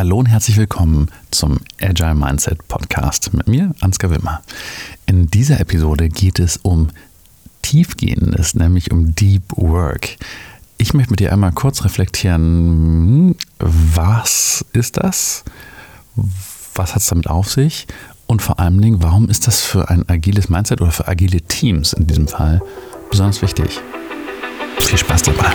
Hallo und herzlich willkommen zum Agile Mindset Podcast mit mir, Ansgar Wimmer. In dieser Episode geht es um Tiefgehendes, nämlich um Deep Work. Ich möchte mit dir einmal kurz reflektieren, was ist das? Was hat es damit auf sich? Und vor allen Dingen, warum ist das für ein agiles Mindset oder für agile Teams in diesem Fall besonders wichtig? Viel Spaß dabei.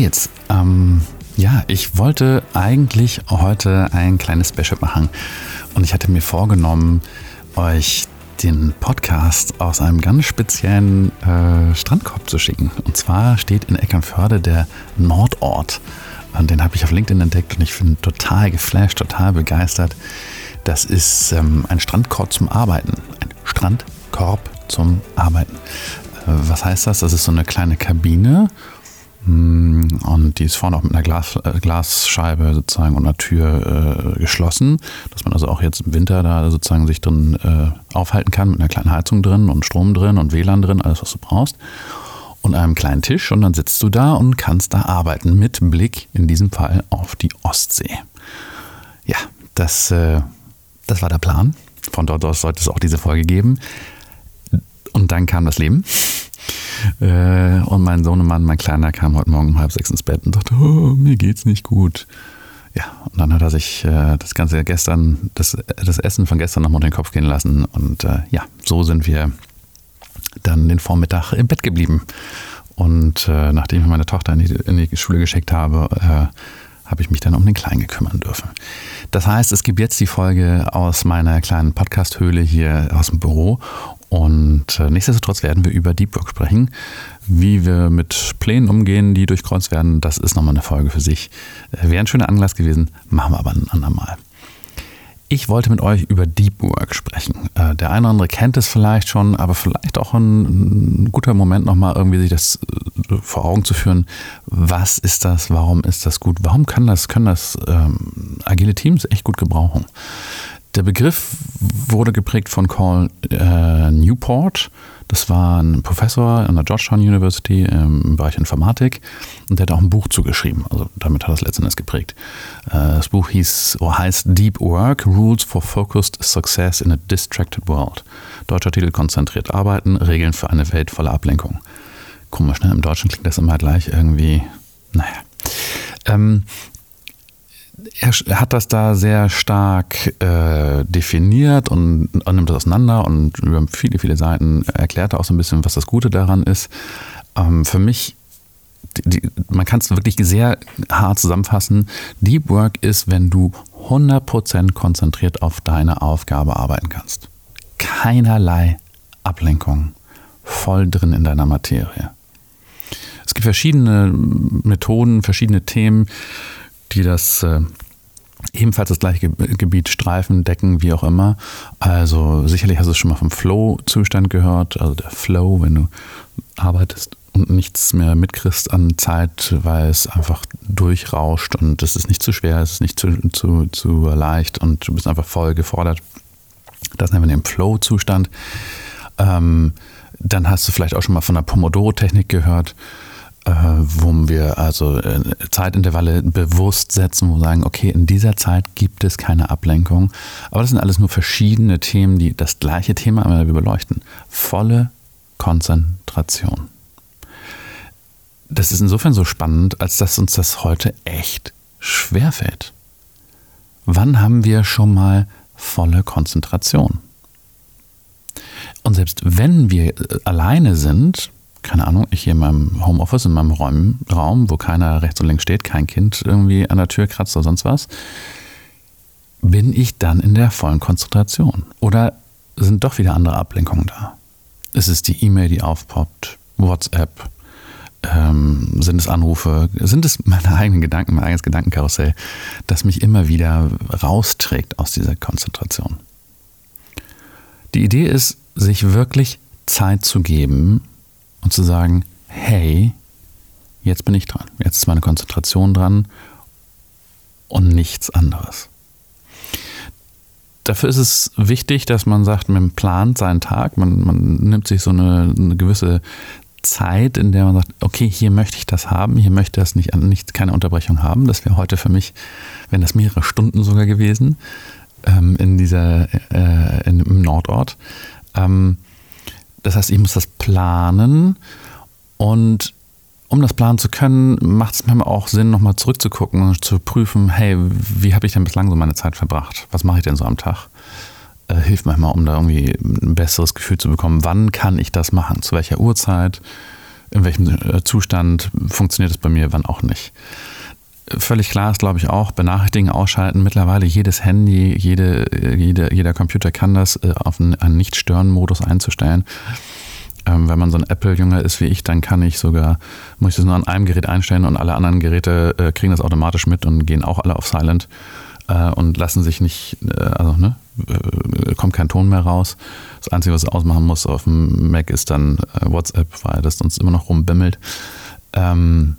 Geht's. Ähm, ja, ich wollte eigentlich heute ein kleines Special machen und ich hatte mir vorgenommen, euch den Podcast aus einem ganz speziellen äh, Strandkorb zu schicken. Und zwar steht in Eckernförde der Nordort. Und den habe ich auf LinkedIn entdeckt und ich bin total geflasht, total begeistert. Das ist ähm, ein Strandkorb zum Arbeiten. Ein Strandkorb zum Arbeiten. Äh, was heißt das? Das ist so eine kleine Kabine und die ist vorne auch mit einer Glas, äh, Glasscheibe sozusagen und einer Tür äh, geschlossen, dass man also auch jetzt im Winter da sozusagen sich drin äh, aufhalten kann mit einer kleinen Heizung drin und Strom drin und WLAN drin, alles was du brauchst. Und einem kleinen Tisch und dann sitzt du da und kannst da arbeiten mit Blick in diesem Fall auf die Ostsee. Ja, das, äh, das war der Plan. Von dort aus sollte es auch diese Folge geben. Und dann kam das Leben. Äh, und mein Sohnemann, mein Kleiner, kam heute Morgen um halb sechs ins Bett und sagte, oh, mir geht's nicht gut. Ja, und dann hat er sich äh, das Ganze gestern, das, das Essen von gestern nochmal den Kopf gehen lassen. Und äh, ja, so sind wir dann den Vormittag im Bett geblieben. Und äh, nachdem ich meine Tochter in die, in die Schule geschickt habe, äh, habe ich mich dann um den Kleinen kümmern dürfen. Das heißt, es gibt jetzt die Folge aus meiner kleinen Podcast-Höhle hier aus dem Büro und äh, nichtsdestotrotz werden wir über Deep Work sprechen. Wie wir mit Plänen umgehen, die durchkreuzt werden, das ist nochmal eine Folge für sich. Äh, Wäre ein schöner Anlass gewesen, machen wir aber ein andermal. Ich wollte mit euch über Deep Work sprechen. Äh, der eine oder andere kennt es vielleicht schon, aber vielleicht auch ein, guter Moment nochmal irgendwie sich das vor Augen zu führen. Was ist das? Warum ist das gut? Warum können das, können das ähm, agile Teams echt gut gebrauchen? Der Begriff wurde geprägt von Carl äh, Newport. Das war ein Professor an der Georgetown University im Bereich Informatik und der hat auch ein Buch zugeschrieben. Also damit hat er es letztendlich geprägt. Äh, das Buch hieß, oder heißt Deep Work, Rules for Focused Success in a Distracted World. Deutscher Titel Konzentriert arbeiten, Regeln für eine Welt voller Ablenkung. Komisch, ne? Im Deutschen klingt das immer gleich irgendwie, naja. Ähm, er hat das da sehr stark äh, definiert und, und nimmt das auseinander und über viele, viele Seiten erklärt er auch so ein bisschen, was das Gute daran ist. Ähm, für mich, die, die, man kann es wirklich sehr hart zusammenfassen. Deep Work ist, wenn du 100% konzentriert auf deine Aufgabe arbeiten kannst. Keinerlei Ablenkung. Voll drin in deiner Materie. Es gibt verschiedene Methoden, verschiedene Themen die das äh, ebenfalls das gleiche Gebiet streifen, decken, wie auch immer. Also sicherlich hast du schon mal vom Flow-Zustand gehört, also der Flow, wenn du arbeitest und nichts mehr mitkriegst an Zeit, weil es einfach durchrauscht und es ist nicht zu schwer, es ist nicht zu, zu, zu leicht und du bist einfach voll gefordert. Das nennen wir den Flow-Zustand. Ähm, dann hast du vielleicht auch schon mal von der Pomodoro-Technik gehört äh, wo wir also äh, Zeitintervalle bewusst setzen, wo wir sagen, okay, in dieser Zeit gibt es keine Ablenkung. Aber das sind alles nur verschiedene Themen, die das gleiche Thema wieder beleuchten. Volle Konzentration. Das ist insofern so spannend, als dass uns das heute echt schwerfällt. Wann haben wir schon mal volle Konzentration? Und selbst wenn wir äh, alleine sind, keine Ahnung, ich hier in meinem Homeoffice, in meinem Raum, Raum, wo keiner rechts und links steht, kein Kind irgendwie an der Tür kratzt oder sonst was, bin ich dann in der vollen Konzentration? Oder sind doch wieder andere Ablenkungen da? Ist es die E-Mail, die aufpoppt? WhatsApp? Ähm, sind es Anrufe? Sind es meine eigenen Gedanken, mein eigenes Gedankenkarussell, das mich immer wieder rausträgt aus dieser Konzentration? Die Idee ist, sich wirklich Zeit zu geben, und zu sagen, hey, jetzt bin ich dran, jetzt ist meine Konzentration dran und nichts anderes. Dafür ist es wichtig, dass man sagt, man plant seinen Tag, man, man nimmt sich so eine, eine gewisse Zeit, in der man sagt, okay, hier möchte ich das haben, hier möchte das nicht, nicht keine Unterbrechung haben. Das wäre heute für mich, wären das mehrere Stunden sogar gewesen ähm, in dieser äh, in, im Nordort. Ähm, das heißt, ich muss das planen und um das planen zu können, macht es manchmal auch Sinn, nochmal zurückzugucken und zu prüfen, hey, wie habe ich denn bislang so meine Zeit verbracht? Was mache ich denn so am Tag? Äh, hilft manchmal, um da irgendwie ein besseres Gefühl zu bekommen, wann kann ich das machen? Zu welcher Uhrzeit? In welchem äh, Zustand funktioniert es bei mir, wann auch nicht? Völlig klar ist, glaube ich, auch, Benachrichtigungen ausschalten. Mittlerweile jedes Handy, jede, jede, jeder Computer kann das, äh, auf einen Nicht-Stören-Modus einzustellen. Ähm, wenn man so ein Apple-Jünger ist wie ich, dann kann ich sogar, muss ich das nur an einem Gerät einstellen und alle anderen Geräte äh, kriegen das automatisch mit und gehen auch alle auf Silent äh, und lassen sich nicht, äh, also ne, äh, kommt kein Ton mehr raus. Das Einzige, was es ausmachen muss auf dem Mac ist dann äh, WhatsApp, weil das sonst immer noch rumbimmelt. Ähm,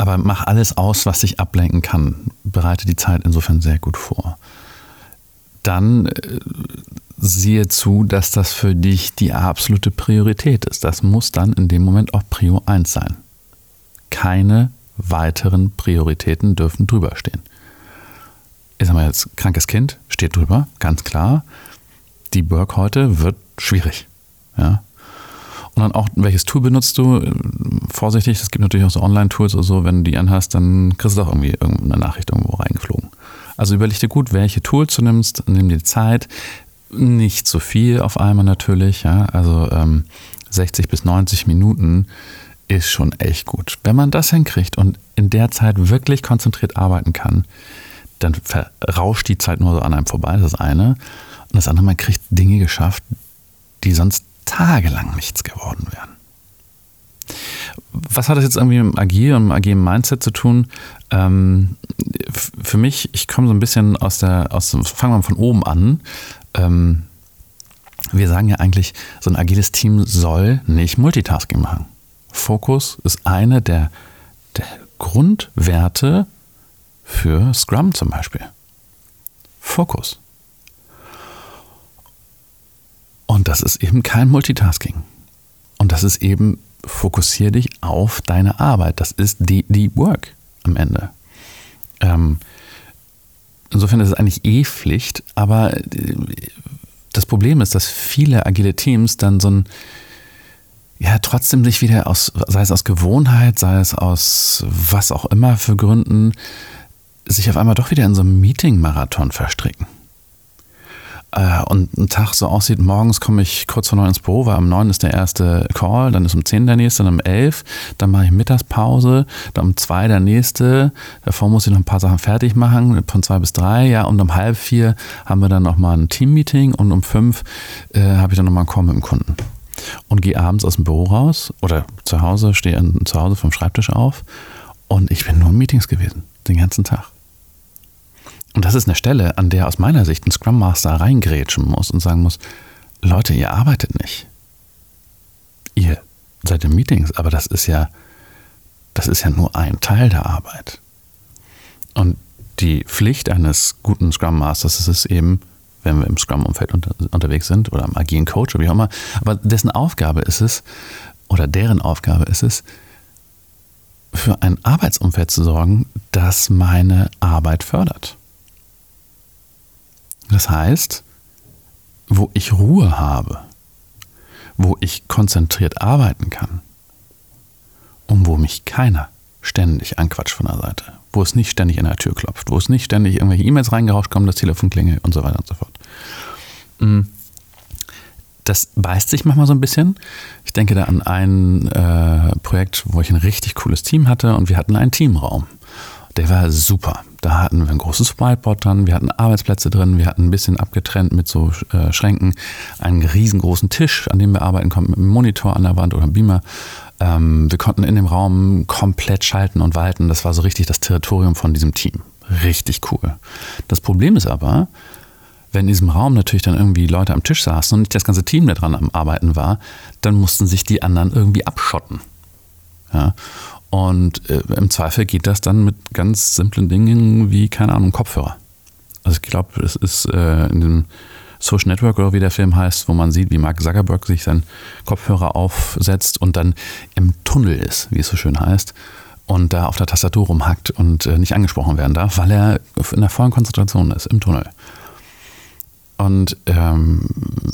aber mach alles aus, was dich ablenken kann. Bereite die Zeit insofern sehr gut vor. Dann äh, siehe zu, dass das für dich die absolute Priorität ist. Das muss dann in dem Moment auch Prio 1 sein. Keine weiteren Prioritäten dürfen drüber stehen. Ich sag mal jetzt, krankes Kind steht drüber, ganz klar. Die Work heute wird schwierig. Ja. Dann auch, welches Tool benutzt du? Vorsichtig, es gibt natürlich auch so Online-Tools oder so, wenn du die anhast, dann kriegst du doch irgendwie irgendeine Nachricht irgendwo reingeflogen. Also überleg dir gut, welche Tools du nimmst, nimm dir Zeit, nicht so viel auf einmal natürlich, ja. Also ähm, 60 bis 90 Minuten ist schon echt gut. Wenn man das hinkriegt und in der Zeit wirklich konzentriert arbeiten kann, dann verrauscht die Zeit nur so an einem vorbei, das eine. Und das andere, man kriegt Dinge geschafft, die sonst tagelang nichts geworden wären. Was hat das jetzt irgendwie mit dem Agil und agilen Mindset zu tun? Ähm, für mich, ich komme so ein bisschen aus der, aus, fangen wir mal von oben an. Ähm, wir sagen ja eigentlich, so ein agiles Team soll nicht Multitasking machen. Fokus ist eine der, der Grundwerte für Scrum zum Beispiel. Fokus. Und das ist eben kein Multitasking. Und das ist eben, fokussiere dich auf deine Arbeit. Das ist die, die Work am Ende. Ähm, insofern ist es eigentlich eh Pflicht, aber äh, das Problem ist, dass viele agile Teams dann so ein, ja, trotzdem sich wieder aus, sei es aus Gewohnheit, sei es aus was auch immer für Gründen, sich auf einmal doch wieder in so einem Meeting-Marathon verstricken äh, und ein Tag so aussieht, morgens komme ich kurz vor neun ins Büro, weil um neun ist der erste Call, dann ist um zehn der nächste, dann um elf, dann mache ich Mittagspause, dann um zwei der nächste, davor muss ich noch ein paar Sachen fertig machen, von zwei bis drei, ja, und um halb vier haben wir dann nochmal ein Team-Meeting und um fünf äh, habe ich dann nochmal einen Call mit dem Kunden. Und gehe abends aus dem Büro raus oder zu Hause, stehe zu Hause vom Schreibtisch auf und ich bin nur in Meetings gewesen, den ganzen Tag. Und das ist eine Stelle, an der aus meiner Sicht ein Scrum Master reingrätschen muss und sagen muss, Leute, ihr arbeitet nicht. Ihr seid in Meetings, aber das ist ja, das ist ja nur ein Teil der Arbeit. Und die Pflicht eines guten Scrum Masters ist es eben, wenn wir im Scrum-Umfeld unter, unterwegs sind oder am agilen Coach oder wie auch immer, aber dessen Aufgabe ist es, oder deren Aufgabe ist es, für ein Arbeitsumfeld zu sorgen, das meine Arbeit fördert. Das heißt, wo ich Ruhe habe, wo ich konzentriert arbeiten kann und wo mich keiner ständig anquatscht von der Seite, wo es nicht ständig in der Tür klopft, wo es nicht ständig irgendwelche E-Mails reingerauscht kommen, das Telefon klingelt und so weiter und so fort. Mm. Das beißt sich manchmal so ein bisschen. Ich denke da an ein äh, Projekt, wo ich ein richtig cooles Team hatte und wir hatten einen Teamraum. Der war super. Da hatten wir ein großes Whiteboard dran, wir hatten Arbeitsplätze drin, wir hatten ein bisschen abgetrennt mit so äh, Schränken, einen riesengroßen Tisch, an dem wir arbeiten konnten, mit einem Monitor an der Wand oder einem Beamer. Ähm, wir konnten in dem Raum komplett schalten und walten. Das war so richtig das Territorium von diesem Team. Richtig cool. Das Problem ist aber, wenn in diesem Raum natürlich dann irgendwie Leute am Tisch saßen und nicht das ganze Team da dran am Arbeiten war, dann mussten sich die anderen irgendwie abschotten. Ja? Und äh, im Zweifel geht das dann mit ganz simplen Dingen wie, keine Ahnung, Kopfhörer. Also ich glaube, es ist äh, in dem Social Network oder wie der Film heißt, wo man sieht, wie Mark Zuckerberg sich seinen Kopfhörer aufsetzt und dann im Tunnel ist, wie es so schön heißt, und da auf der Tastatur rumhackt und äh, nicht angesprochen werden darf, weil er in der vollen Konzentration ist, im Tunnel. Und ähm,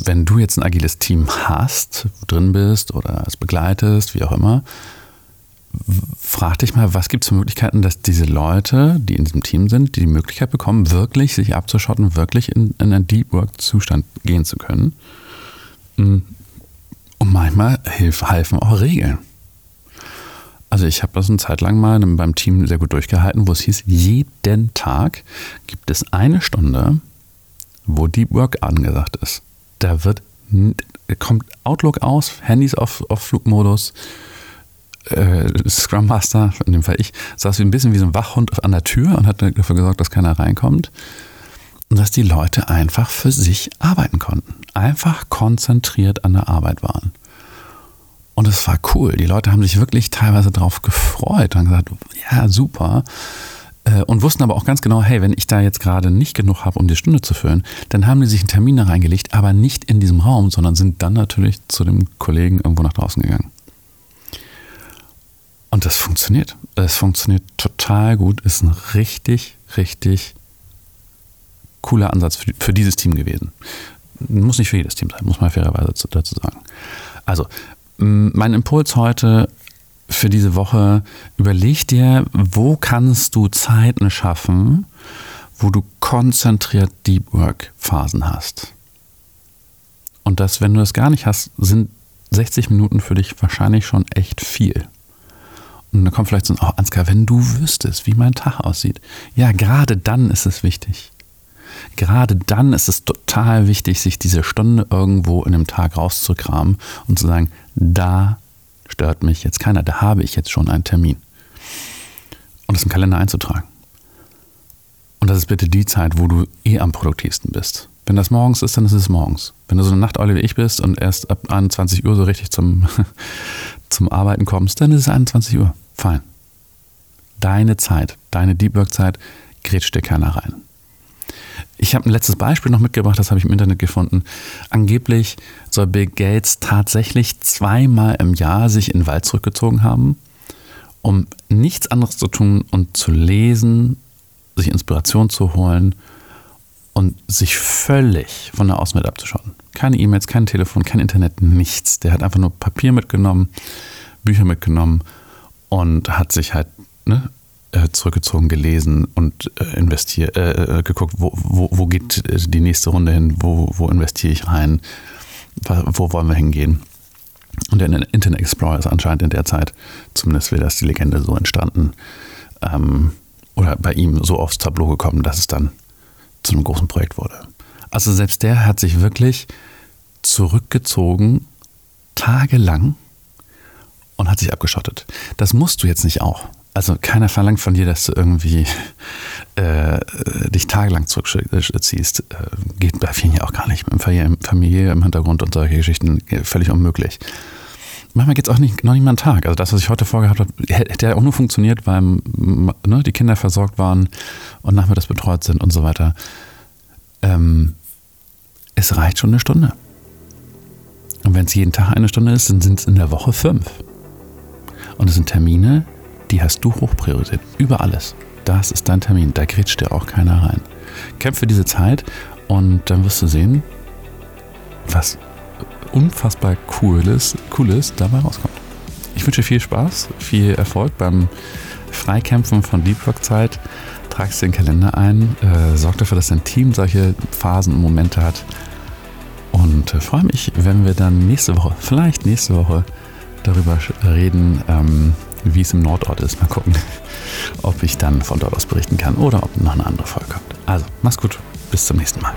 wenn du jetzt ein agiles Team hast, drin bist oder es begleitest, wie auch immer, frag dich mal, was gibt es für Möglichkeiten, dass diese Leute, die in diesem Team sind, die, die Möglichkeit bekommen, wirklich sich abzuschotten, wirklich in, in einen Deep Work-Zustand gehen zu können. Mm. Und manchmal hilf, helfen auch Regeln. Also ich habe das eine Zeit lang mal beim Team sehr gut durchgehalten, wo es hieß, jeden Tag gibt es eine Stunde, wo Deep Work angesagt ist. Da wird kommt Outlook aus, Handys auf, auf Flugmodus, äh, Scrum Master, in dem Fall ich, saß wie ein bisschen wie so ein Wachhund an der Tür und hat dafür gesorgt, dass keiner reinkommt. Und dass die Leute einfach für sich arbeiten konnten. Einfach konzentriert an der Arbeit waren. Und es war cool. Die Leute haben sich wirklich teilweise darauf gefreut und gesagt, ja, super. Äh, und wussten aber auch ganz genau, hey, wenn ich da jetzt gerade nicht genug habe, um die Stunde zu füllen, dann haben die sich einen Termin da reingelegt, aber nicht in diesem Raum, sondern sind dann natürlich zu dem Kollegen irgendwo nach draußen gegangen. Und das funktioniert. Es funktioniert total gut. Ist ein richtig, richtig cooler Ansatz für, für dieses Team gewesen. Muss nicht für jedes Team sein, muss man fairerweise dazu sagen. Also, mein Impuls heute für diese Woche, überleg dir, wo kannst du Zeiten schaffen, wo du konzentriert Deep Work Phasen hast. Und das, wenn du das gar nicht hast, sind 60 Minuten für dich wahrscheinlich schon echt viel. Und dann kommt vielleicht so ein, oh Ansgar, wenn du wüsstest, wie mein Tag aussieht. Ja, gerade dann ist es wichtig. Gerade dann ist es total wichtig, sich diese Stunde irgendwo in dem Tag rauszukramen und zu sagen, da stört mich jetzt keiner, da habe ich jetzt schon einen Termin. Und das im Kalender einzutragen. Und das ist bitte die Zeit, wo du eh am produktivsten bist. Wenn das morgens ist, dann ist es morgens. Wenn du so eine Nachteule wie ich bist und erst ab 21 Uhr so richtig zum, zum Arbeiten kommst, dann ist es 21 Uhr. Fein. Deine Zeit, deine Deep Work Zeit, grätscht dir keiner rein. Ich habe ein letztes Beispiel noch mitgebracht, das habe ich im Internet gefunden. Angeblich soll Bill Gates tatsächlich zweimal im Jahr sich in den Wald zurückgezogen haben, um nichts anderes zu tun und zu lesen, sich Inspiration zu holen und sich völlig von der Außenwelt abzuschotten. Keine E-Mails, kein Telefon, kein Internet, nichts. Der hat einfach nur Papier mitgenommen, Bücher mitgenommen und hat sich halt ne, äh, zurückgezogen, gelesen und äh, investiert, äh, äh, geguckt, wo, wo, wo geht die nächste Runde hin, wo, wo investiere ich rein, wo wollen wir hingehen. Und der Internet Explorer ist anscheinend in der Zeit, zumindest will das die Legende so entstanden, ähm, oder bei ihm so aufs Tableau gekommen, dass es dann zu einem großen Projekt wurde. Also selbst der hat sich wirklich zurückgezogen, tagelang, und hat sich abgeschottet. Das musst du jetzt nicht auch. Also keiner verlangt von dir, dass du irgendwie äh, dich tagelang zurückziehst. Äh, geht bei vielen ja auch gar nicht. Mit Familie im Hintergrund und solche Geschichten völlig unmöglich. Manchmal geht es auch nicht, noch nicht mal einen Tag. Also das, was ich heute vorgehabt habe, hätte ja auch nur funktioniert, weil ne, die Kinder versorgt waren und nachmittags betreut sind und so weiter. Ähm, es reicht schon eine Stunde. Und wenn es jeden Tag eine Stunde ist, dann sind es in der Woche fünf. Und es sind Termine, die hast du hochpriorisiert. Über alles. Das ist dein Termin. Da grätscht dir auch keiner rein. Kämpfe diese Zeit und dann wirst du sehen, was unfassbar cooles, cooles dabei rauskommt. Ich wünsche viel Spaß, viel Erfolg beim Freikämpfen von Deep Work Zeit. Trag es in den Kalender ein, äh, sorg dafür, dass dein Team solche Phasen und Momente hat. Und äh, freue mich, wenn wir dann nächste Woche, vielleicht nächste Woche, darüber reden, ähm, wie es im Nordort ist. Mal gucken, ob ich dann von dort aus berichten kann oder ob noch eine andere Folge kommt. Also, mach's gut, bis zum nächsten Mal.